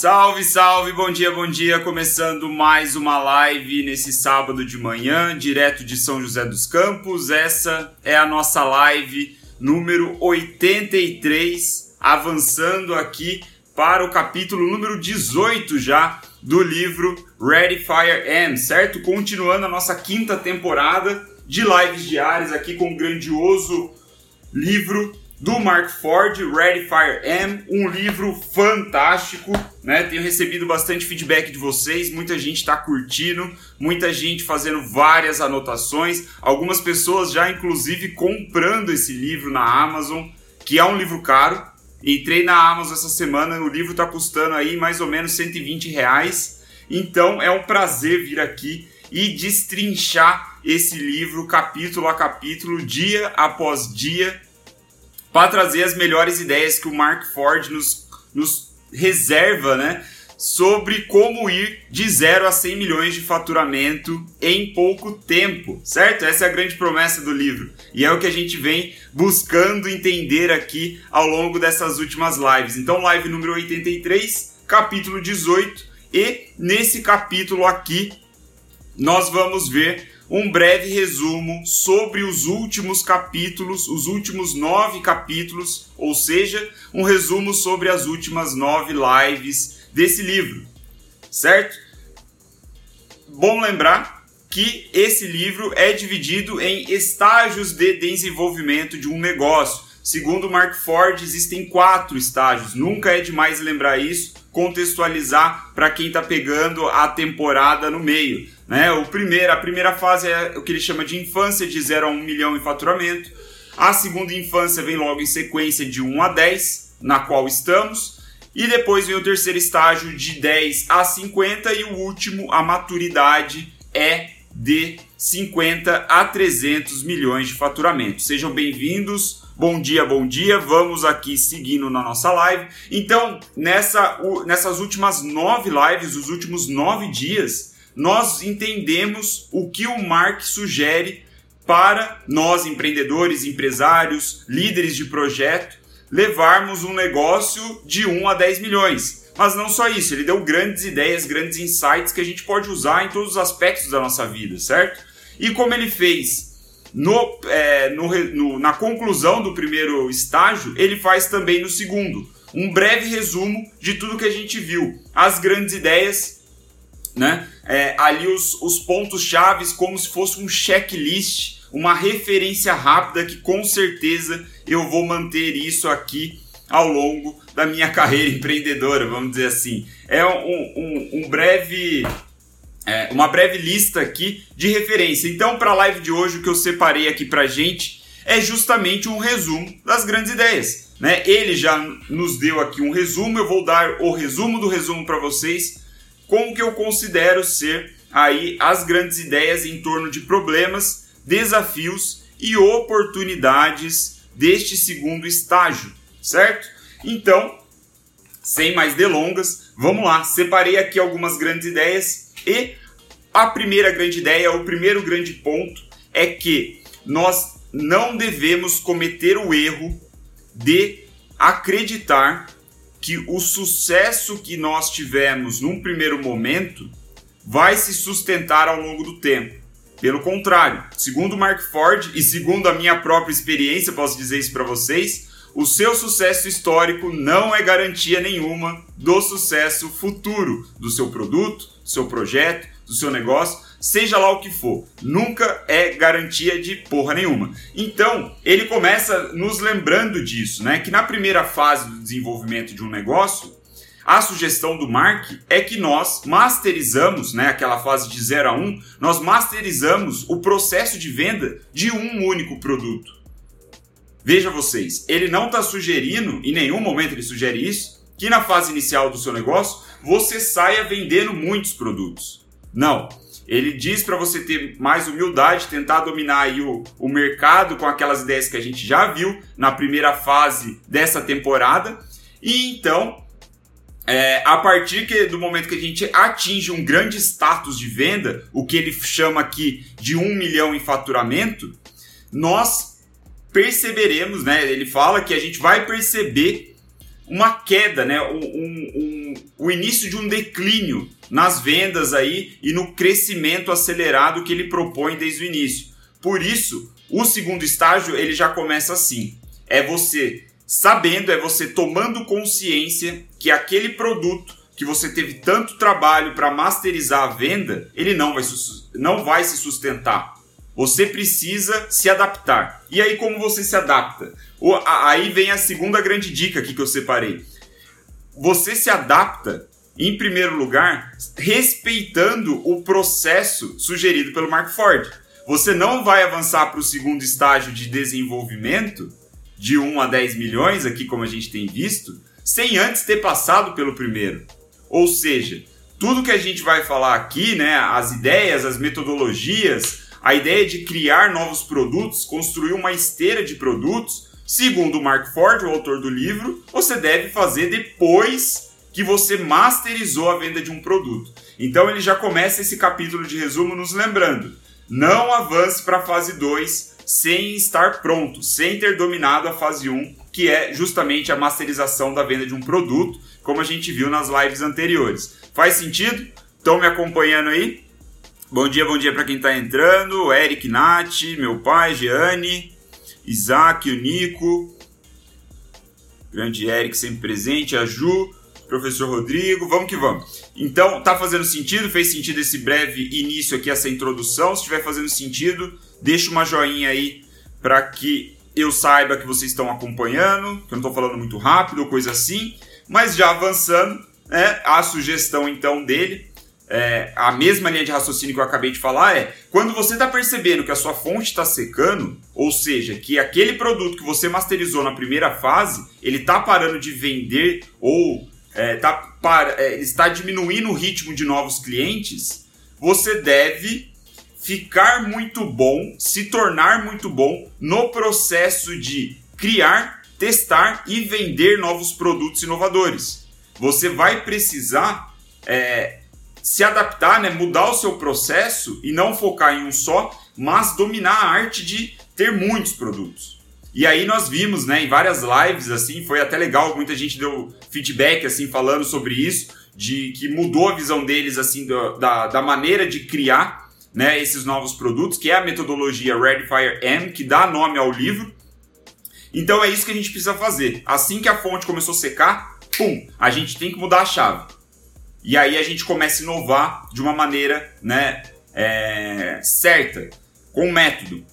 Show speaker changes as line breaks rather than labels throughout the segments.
Salve, salve, bom dia, bom dia. Começando mais uma live nesse sábado de manhã, direto de São José dos Campos. Essa é a nossa live número 83, avançando aqui para o capítulo número 18 já do livro Ready Fire M, certo? Continuando a nossa quinta temporada de lives diárias aqui com o grandioso livro do Mark Ford, Ready Fire M, um livro fantástico, né? Tenho recebido bastante feedback de vocês, muita gente está curtindo, muita gente fazendo várias anotações, algumas pessoas já inclusive comprando esse livro na Amazon, que é um livro caro. Entrei na Amazon essa semana, o livro está custando aí mais ou menos 120 reais. Então é um prazer vir aqui e destrinchar esse livro capítulo a capítulo, dia após dia, para trazer as melhores ideias que o Mark Ford nos, nos reserva, né? Sobre como ir de 0 a 100 milhões de faturamento em pouco tempo, certo? Essa é a grande promessa do livro. E é o que a gente vem buscando entender aqui ao longo dessas últimas lives. Então, live número 83, capítulo 18. E nesse capítulo aqui, nós vamos ver um breve resumo sobre os últimos capítulos, os últimos nove capítulos, ou seja, um resumo sobre as últimas nove lives desse livro, certo? Bom lembrar que esse livro é dividido em estágios de desenvolvimento de um negócio. Segundo Mark Ford, existem quatro estágios. Nunca é demais lembrar isso, contextualizar para quem está pegando a temporada no meio. Né? O primeiro, a primeira fase é o que ele chama de infância, de 0 a 1 milhão em faturamento. A segunda infância vem logo em sequência de 1 a 10, na qual estamos. E depois vem o terceiro estágio de 10 a 50 e o último, a maturidade, é de 50 a 300 milhões de faturamento. Sejam bem-vindos. Bom dia, bom dia. Vamos aqui seguindo na nossa live. Então, nessa, nessas últimas nove lives, os últimos nove dias, nós entendemos o que o Mark sugere para nós, empreendedores, empresários, líderes de projeto, levarmos um negócio de 1 a 10 milhões. Mas não só isso, ele deu grandes ideias, grandes insights que a gente pode usar em todos os aspectos da nossa vida, certo? E como ele fez no, é, no, no, na conclusão do primeiro estágio, ele faz também no segundo. Um breve resumo de tudo que a gente viu, as grandes ideias né? É, ali os, os pontos chaves como se fosse um checklist, uma referência rápida que com certeza eu vou manter isso aqui ao longo da minha carreira empreendedora, vamos dizer assim. É um, um, um breve, é, uma breve lista aqui de referência. Então, para a live de hoje, o que eu separei aqui para gente é justamente um resumo das grandes ideias. Né? Ele já nos deu aqui um resumo, eu vou dar o resumo do resumo para vocês com o que eu considero ser aí as grandes ideias em torno de problemas, desafios e oportunidades deste segundo estágio, certo? Então, sem mais delongas, vamos lá. Separei aqui algumas grandes ideias e a primeira grande ideia, o primeiro grande ponto é que nós não devemos cometer o erro de acreditar que o sucesso que nós tivemos num primeiro momento vai se sustentar ao longo do tempo. Pelo contrário, segundo Mark Ford e segundo a minha própria experiência, posso dizer isso para vocês, o seu sucesso histórico não é garantia nenhuma do sucesso futuro do seu produto, do seu projeto, do seu negócio, seja lá o que for. Nunca é garantia de porra nenhuma. Então, ele começa nos lembrando disso, né? Que na primeira fase do desenvolvimento de um negócio, a sugestão do Mark é que nós masterizamos, né, aquela fase de 0 a 1, um, nós masterizamos o processo de venda de um único produto. Veja vocês, ele não está sugerindo, em nenhum momento ele sugere isso, que na fase inicial do seu negócio você saia vendendo muitos produtos. Não. Ele diz para você ter mais humildade, tentar dominar aí o, o mercado com aquelas ideias que a gente já viu na primeira fase dessa temporada. E então, é, a partir que, do momento que a gente atinge um grande status de venda, o que ele chama aqui de um milhão em faturamento, nós perceberemos, né? Ele fala que a gente vai perceber uma queda, né? Um, um, um, o início de um declínio nas vendas aí e no crescimento acelerado que ele propõe desde o início. Por isso, o segundo estágio ele já começa assim: é você sabendo, é você tomando consciência que aquele produto que você teve tanto trabalho para masterizar a venda, ele não vai, não vai se sustentar. Você precisa se adaptar. E aí, como você se adapta? Aí vem a segunda grande dica aqui que eu separei. Você se adapta, em primeiro lugar, respeitando o processo sugerido pelo Mark Ford. Você não vai avançar para o segundo estágio de desenvolvimento, de 1 a 10 milhões, aqui como a gente tem visto, sem antes ter passado pelo primeiro. Ou seja, tudo que a gente vai falar aqui, né, as ideias, as metodologias, a ideia de criar novos produtos, construir uma esteira de produtos, segundo Mark Ford, o autor do livro, você deve fazer depois que você masterizou a venda de um produto. Então ele já começa esse capítulo de resumo nos lembrando: não avance para a fase 2 sem estar pronto, sem ter dominado a fase 1, que é justamente a masterização da venda de um produto como a gente viu nas lives anteriores. Faz sentido? Estão me acompanhando aí? Bom dia, bom dia para quem está entrando. Eric Nath, meu pai, Jeane, Isaac, o Nico, grande Eric sempre presente, a Ju, professor Rodrigo, vamos que vamos. Então, tá fazendo sentido? Fez sentido esse breve início aqui, essa introdução? Se estiver fazendo sentido, deixa uma joinha aí para que eu saiba que vocês estão acompanhando, que eu não estou falando muito rápido ou coisa assim. Mas já avançando, né, a sugestão então dele, é, a mesma linha de raciocínio que eu acabei de falar é quando você está percebendo que a sua fonte está secando, ou seja, que aquele produto que você masterizou na primeira fase ele está parando de vender ou é, tá para, é, está diminuindo o ritmo de novos clientes, você deve ficar muito bom, se tornar muito bom no processo de criar testar e vender novos produtos inovadores. Você vai precisar é, se adaptar, né, mudar o seu processo e não focar em um só, mas dominar a arte de ter muitos produtos. E aí nós vimos, né, em várias lives assim, foi até legal, muita gente deu feedback assim falando sobre isso, de que mudou a visão deles assim da, da maneira de criar, né, esses novos produtos, que é a metodologia Red Fire M, que dá nome ao livro. Então é isso que a gente precisa fazer. Assim que a fonte começou a secar, pum, a gente tem que mudar a chave. E aí a gente começa a inovar de uma maneira né, é, certa, com método.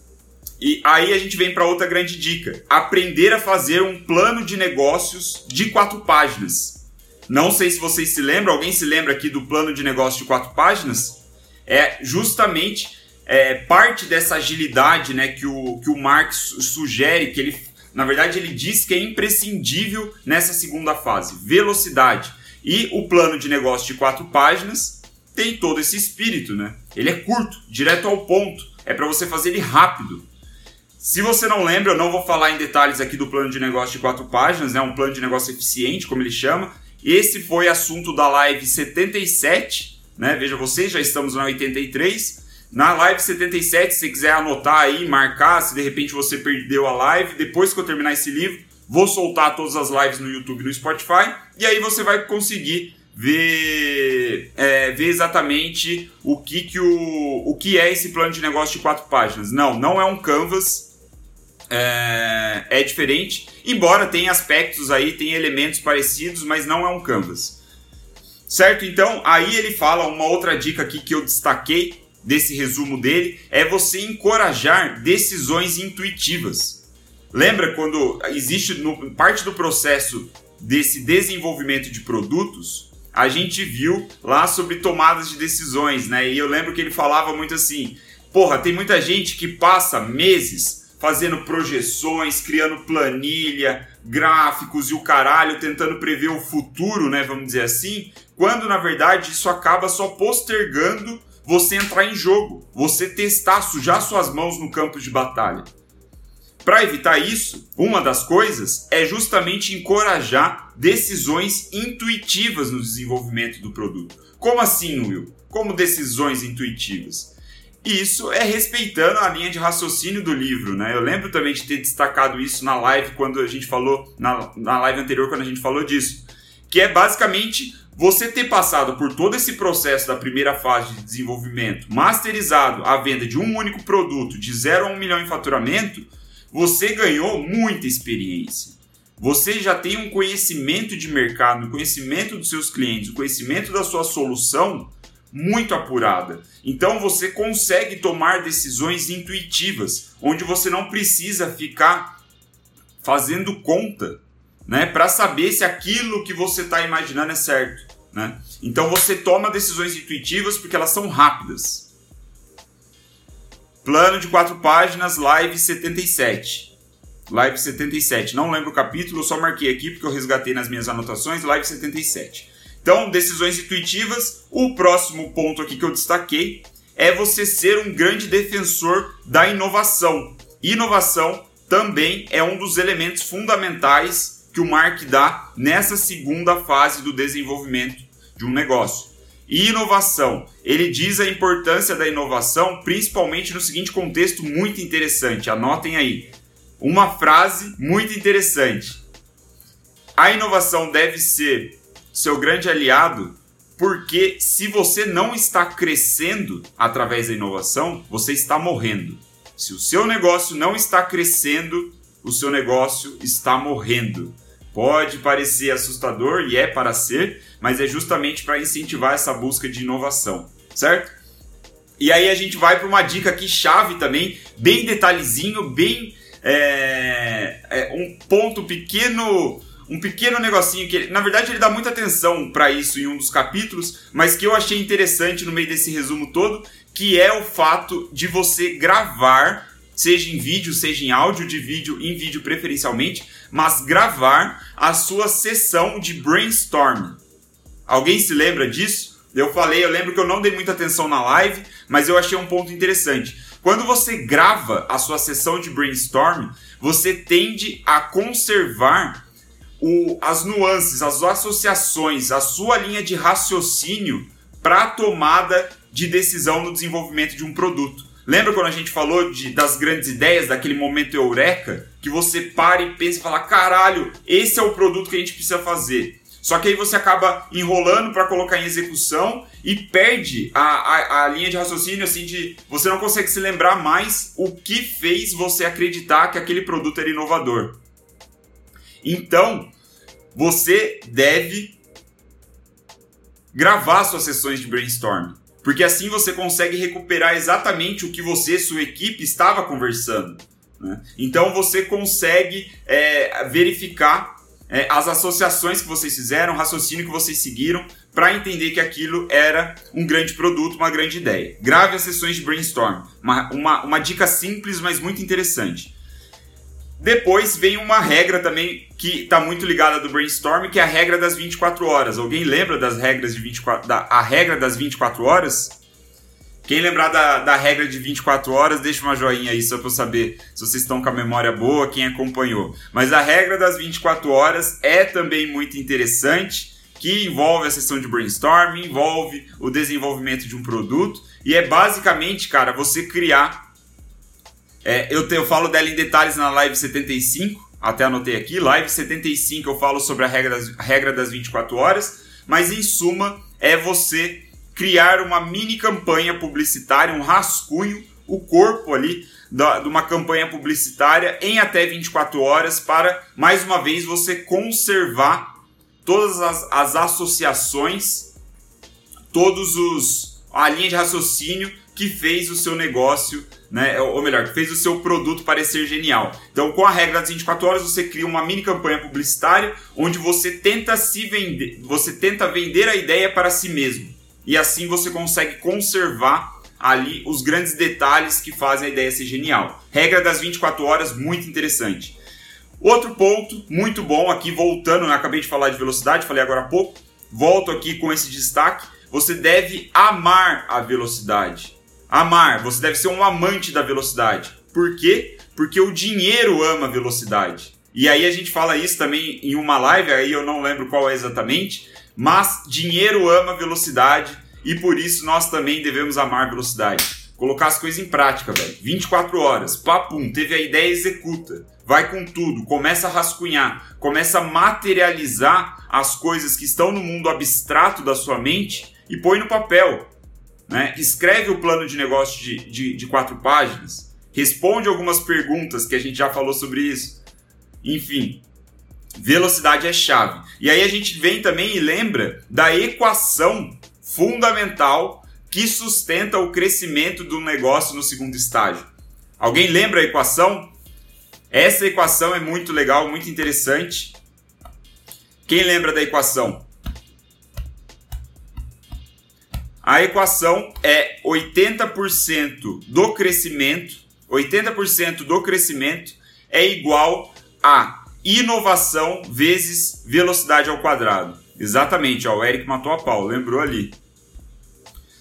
E aí a gente vem para outra grande dica: aprender a fazer um plano de negócios de quatro páginas. Não sei se vocês se lembram, alguém se lembra aqui do plano de negócio de quatro páginas? É justamente é, parte dessa agilidade né, que, o, que o Marx sugere, que ele na verdade, ele diz que é imprescindível nessa segunda fase, velocidade. E o plano de negócio de quatro páginas tem todo esse espírito, né? Ele é curto, direto ao ponto, é para você fazer ele rápido. Se você não lembra, eu não vou falar em detalhes aqui do plano de negócio de quatro páginas, né? Um plano de negócio eficiente, como ele chama. Esse foi assunto da live 77, né? Veja vocês, já estamos na 83. Na live 77, se você quiser anotar aí, marcar, se de repente você perdeu a live, depois que eu terminar esse livro, vou soltar todas as lives no YouTube e no Spotify, e aí você vai conseguir ver, é, ver exatamente o que, que, o, o que é esse plano de negócio de quatro páginas. Não, não é um canvas, é, é diferente, embora tenha aspectos aí, tem elementos parecidos, mas não é um canvas. Certo? Então, aí ele fala uma outra dica aqui que eu destaquei, desse resumo dele é você encorajar decisões intuitivas. Lembra quando existe no, parte do processo desse desenvolvimento de produtos, a gente viu lá sobre tomadas de decisões, né? E eu lembro que ele falava muito assim: porra, tem muita gente que passa meses fazendo projeções, criando planilha, gráficos e o caralho, tentando prever o futuro, né? Vamos dizer assim, quando na verdade isso acaba só postergando você entrar em jogo, você testar, sujar suas mãos no campo de batalha. Para evitar isso, uma das coisas é justamente encorajar decisões intuitivas no desenvolvimento do produto. Como assim, Will? Como decisões intuitivas? E isso é respeitando a linha de raciocínio do livro, né? Eu lembro também de ter destacado isso na live quando a gente falou, na, na live anterior, quando a gente falou disso. Que é basicamente você ter passado por todo esse processo da primeira fase de desenvolvimento, masterizado a venda de um único produto de 0 a 1 milhão em faturamento, você ganhou muita experiência. Você já tem um conhecimento de mercado, um conhecimento dos seus clientes, um conhecimento da sua solução muito apurada. Então você consegue tomar decisões intuitivas, onde você não precisa ficar fazendo conta, né, para saber se aquilo que você está imaginando é certo, né? Então você toma decisões intuitivas porque elas são rápidas. Plano de quatro páginas, live 77. Live 77. Não lembro o capítulo, só marquei aqui porque eu resgatei nas minhas anotações. Live 77. Então, decisões intuitivas. O próximo ponto aqui que eu destaquei é você ser um grande defensor da inovação. Inovação também é um dos elementos fundamentais que o Mark dá nessa segunda fase do desenvolvimento de um negócio. E inovação, ele diz a importância da inovação principalmente no seguinte contexto muito interessante. Anotem aí. Uma frase muito interessante. A inovação deve ser seu grande aliado, porque se você não está crescendo através da inovação, você está morrendo. Se o seu negócio não está crescendo, o seu negócio está morrendo. Pode parecer assustador e é para ser, mas é justamente para incentivar essa busca de inovação, certo? E aí a gente vai para uma dica aqui chave também, bem detalhezinho, bem é, é, um ponto pequeno um pequeno negocinho que ele, na verdade ele dá muita atenção para isso em um dos capítulos, mas que eu achei interessante no meio desse resumo todo, que é o fato de você gravar, seja em vídeo, seja em áudio, de vídeo, em vídeo preferencialmente, mas gravar a sua sessão de brainstorm. Alguém se lembra disso? Eu falei, eu lembro que eu não dei muita atenção na live, mas eu achei um ponto interessante. Quando você grava a sua sessão de brainstorm, você tende a conservar o, as nuances, as associações, a sua linha de raciocínio para a tomada de decisão no desenvolvimento de um produto. Lembra quando a gente falou de, das grandes ideias, daquele momento eureka? Que você para e pensa e fala: caralho, esse é o produto que a gente precisa fazer. Só que aí você acaba enrolando para colocar em execução e perde a, a, a, linha de raciocínio, assim, de você não consegue se lembrar mais o que fez você acreditar que aquele produto era inovador. Então, você deve gravar suas sessões de brainstorm, porque assim você consegue recuperar exatamente o que você e sua equipe estava conversando. Né? Então você consegue é, verificar é, as associações que vocês fizeram, o raciocínio que vocês seguiram, para entender que aquilo era um grande produto, uma grande ideia. Grave as sessões de brainstorm. Uma, uma, uma dica simples, mas muito interessante. Depois vem uma regra também que está muito ligada do brainstorm, que é a regra das 24 horas. Alguém lembra das regras de 24 da a regra das 24 horas? Quem lembrar da, da regra de 24 horas, deixa uma joinha aí só para eu saber se vocês estão com a memória boa, quem acompanhou. Mas a regra das 24 horas é também muito interessante, que envolve a sessão de brainstorm, envolve o desenvolvimento de um produto e é basicamente, cara, você criar é, eu, te, eu falo dela em detalhes na live 75, até anotei aqui. Live 75 eu falo sobre a regra das, regra das 24 horas, mas em suma é você criar uma mini campanha publicitária, um rascunho, o corpo ali da, de uma campanha publicitária em até 24 horas para, mais uma vez, você conservar todas as, as associações, todos os a linha de raciocínio que fez o seu negócio né? Ou melhor, fez o seu produto parecer genial. Então, com a regra das 24 horas, você cria uma mini campanha publicitária onde você tenta se vender, você tenta vender a ideia para si mesmo. E assim você consegue conservar ali os grandes detalhes que fazem a ideia ser genial. Regra das 24 horas, muito interessante. Outro ponto muito bom aqui, voltando, acabei de falar de velocidade, falei agora há pouco, volto aqui com esse destaque. Você deve amar a velocidade. Amar, você deve ser um amante da velocidade. Por quê? Porque o dinheiro ama velocidade. E aí a gente fala isso também em uma live, aí eu não lembro qual é exatamente, mas dinheiro ama velocidade e por isso nós também devemos amar velocidade. colocar as coisas em prática, velho. 24 horas, papum, teve a ideia, executa. Vai com tudo, começa a rascunhar, começa a materializar as coisas que estão no mundo abstrato da sua mente e põe no papel. Né? Escreve o plano de negócio de, de, de quatro páginas, responde algumas perguntas que a gente já falou sobre isso. Enfim, velocidade é chave. E aí a gente vem também e lembra da equação fundamental que sustenta o crescimento do negócio no segundo estágio. Alguém lembra a equação? Essa equação é muito legal, muito interessante. Quem lembra da equação? A equação é 80% do crescimento, 80% do crescimento é igual a inovação vezes velocidade ao quadrado. Exatamente, ó, o Eric matou a pau, lembrou ali.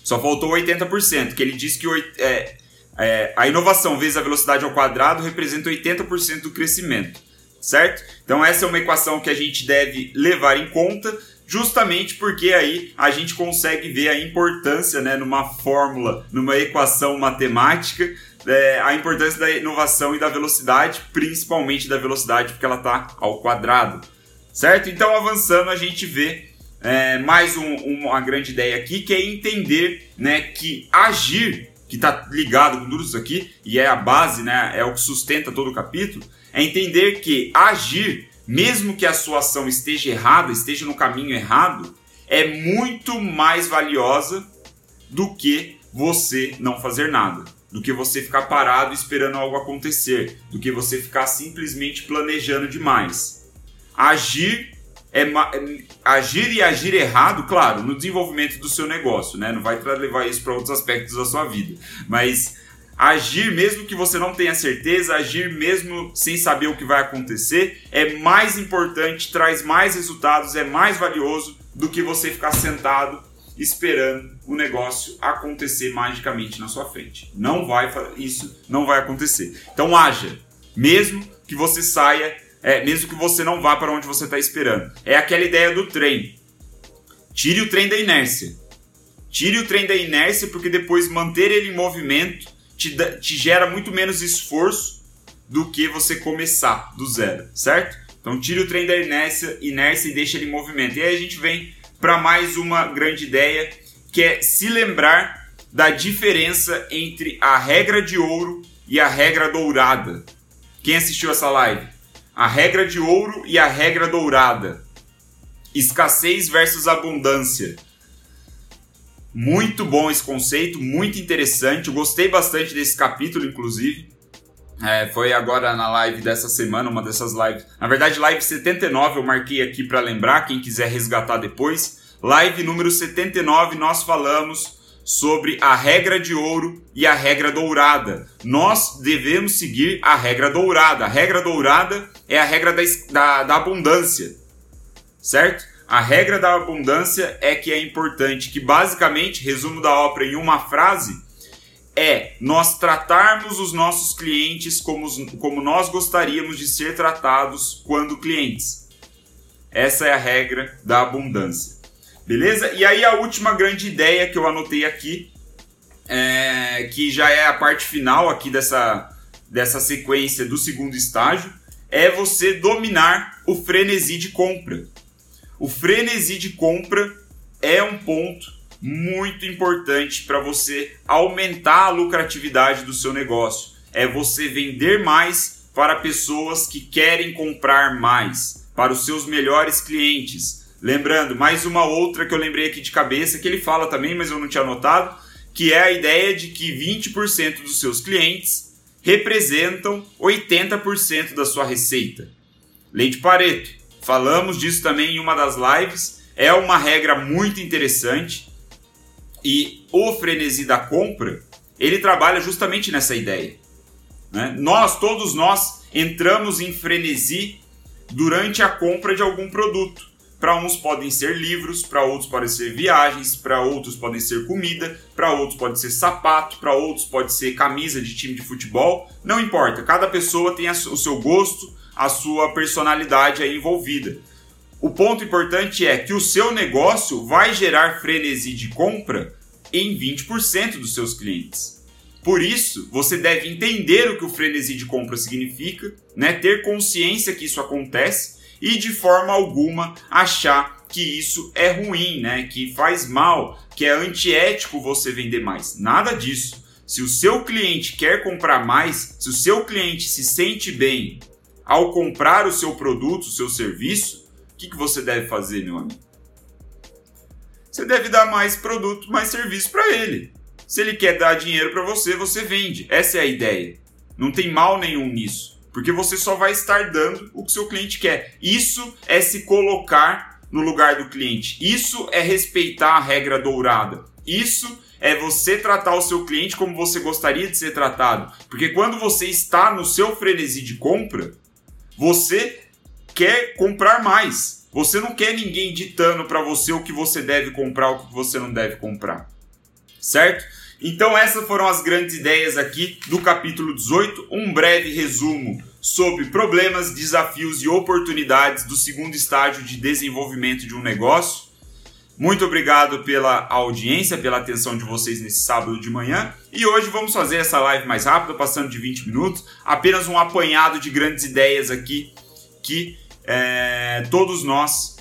Só faltou 80%, que ele disse que é, é, a inovação vezes a velocidade ao quadrado representa 80% do crescimento, certo? Então essa é uma equação que a gente deve levar em conta, justamente porque aí a gente consegue ver a importância, né, numa fórmula, numa equação matemática, é, a importância da inovação e da velocidade, principalmente da velocidade, porque ela está ao quadrado, certo? Então avançando a gente vê é, mais um, uma grande ideia aqui, que é entender né, que agir, que está ligado com tudo isso aqui, e é a base, né, é o que sustenta todo o capítulo, é entender que agir, mesmo que a sua ação esteja errada, esteja no caminho errado, é muito mais valiosa do que você não fazer nada, do que você ficar parado esperando algo acontecer, do que você ficar simplesmente planejando demais. Agir é, é, agir e agir errado, claro, no desenvolvimento do seu negócio, né? Não vai levar isso para outros aspectos da sua vida, mas agir mesmo que você não tenha certeza, agir mesmo sem saber o que vai acontecer, é mais importante, traz mais resultados, é mais valioso do que você ficar sentado esperando o negócio acontecer magicamente na sua frente. Não vai isso não vai acontecer. Então haja, mesmo que você saia é, mesmo que você não vá para onde você está esperando. É aquela ideia do trem. Tire o trem da inércia. Tire o trem da inércia, porque depois manter ele em movimento te, te gera muito menos esforço do que você começar do zero, certo? Então tire o trem da inércia, inércia e deixe ele em movimento. E aí a gente vem para mais uma grande ideia, que é se lembrar da diferença entre a regra de ouro e a regra dourada. Quem assistiu essa live? a regra de ouro e a regra dourada. Escassez versus abundância. Muito bom esse conceito, muito interessante. Eu gostei bastante desse capítulo, inclusive. É, foi agora na live dessa semana, uma dessas lives. Na verdade, live 79 eu marquei aqui para lembrar, quem quiser resgatar depois. Live número 79, nós falamos sobre a regra de ouro e a regra dourada. Nós devemos seguir a regra dourada. A regra dourada é a regra da, da, da abundância, certo? A regra da abundância é que é importante, que basicamente, resumo da ópera em uma frase, é nós tratarmos os nossos clientes como, como nós gostaríamos de ser tratados quando clientes. Essa é a regra da abundância. Beleza? E aí a última grande ideia que eu anotei aqui, é, que já é a parte final aqui dessa, dessa sequência do segundo estágio, é você dominar o frenesi de compra. O frenesi de compra é um ponto muito importante para você aumentar a lucratividade do seu negócio. É você vender mais para pessoas que querem comprar mais, para os seus melhores clientes. Lembrando, mais uma outra que eu lembrei aqui de cabeça, que ele fala também, mas eu não tinha anotado, que é a ideia de que 20% dos seus clientes representam 80% da sua receita. Lei de Pareto. Falamos disso também em uma das lives. É uma regra muito interessante e o frenesi da compra ele trabalha justamente nessa ideia. Né? Nós, todos nós, entramos em frenesi durante a compra de algum produto. Para uns podem ser livros, para outros podem ser viagens, para outros podem ser comida, para outros pode ser sapato, para outros pode ser camisa de time de futebol. Não importa, cada pessoa tem o seu gosto, a sua personalidade aí envolvida. O ponto importante é que o seu negócio vai gerar frenesi de compra em 20% dos seus clientes. Por isso, você deve entender o que o frenesi de compra significa, né? ter consciência que isso acontece e de forma alguma achar que isso é ruim, né? que faz mal, que é antiético você vender mais. Nada disso. Se o seu cliente quer comprar mais, se o seu cliente se sente bem ao comprar o seu produto, o seu serviço, o que, que você deve fazer, meu amigo? Você deve dar mais produto, mais serviço para ele. Se ele quer dar dinheiro para você, você vende. Essa é a ideia. Não tem mal nenhum nisso, porque você só vai estar dando o que seu cliente quer. Isso é se colocar no lugar do cliente. Isso é respeitar a regra dourada. Isso é você tratar o seu cliente como você gostaria de ser tratado. Porque quando você está no seu frenesi de compra, você quer comprar mais. Você não quer ninguém ditando para você o que você deve comprar, o que você não deve comprar certo? Então essas foram as grandes ideias aqui do capítulo 18, um breve resumo sobre problemas, desafios e oportunidades do segundo estágio de desenvolvimento de um negócio. Muito obrigado pela audiência, pela atenção de vocês nesse sábado de manhã. E hoje vamos fazer essa live mais rápida, passando de 20 minutos. Apenas um apanhado de grandes ideias aqui que é, todos nós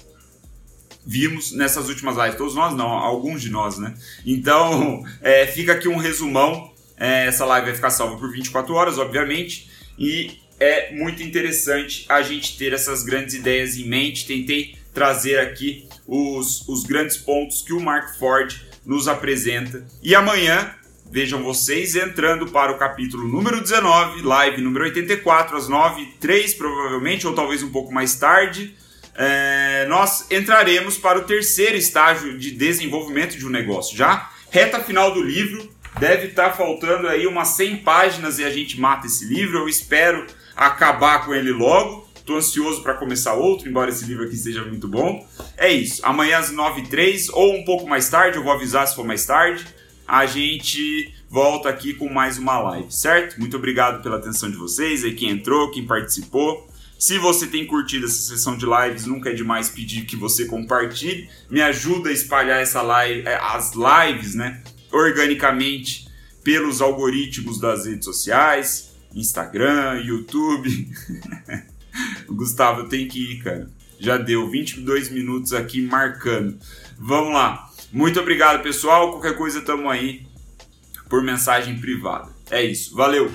vimos nessas últimas lives. Todos nós não, alguns de nós, né? Então, é, fica aqui um resumão. É, essa live vai ficar salva por 24 horas, obviamente. E é muito interessante a gente ter essas grandes ideias em mente. Tentei trazer aqui os, os grandes pontos que o Mark Ford nos apresenta. E amanhã, vejam vocês, entrando para o capítulo número 19, live número 84, às 9h03, provavelmente, ou talvez um pouco mais tarde é, nós entraremos para o terceiro estágio de desenvolvimento de um negócio. Já reta final do livro, deve estar tá faltando aí umas 100 páginas e a gente mata esse livro. Eu espero acabar com ele logo. Estou ansioso para começar outro, embora esse livro aqui seja muito bom. É isso. Amanhã às 9h03 ou um pouco mais tarde, eu vou avisar se for mais tarde. A gente volta aqui com mais uma live, certo? Muito obrigado pela atenção de vocês, aí quem entrou, quem participou. Se você tem curtido essa sessão de lives, nunca é demais pedir que você compartilhe. Me ajuda a espalhar essa live, é, as lives, né, organicamente pelos algoritmos das redes sociais, Instagram, YouTube. Gustavo, tem que ir, cara. Já deu 22 minutos aqui marcando. Vamos lá. Muito obrigado, pessoal. Qualquer coisa, tamo aí por mensagem privada. É isso. Valeu!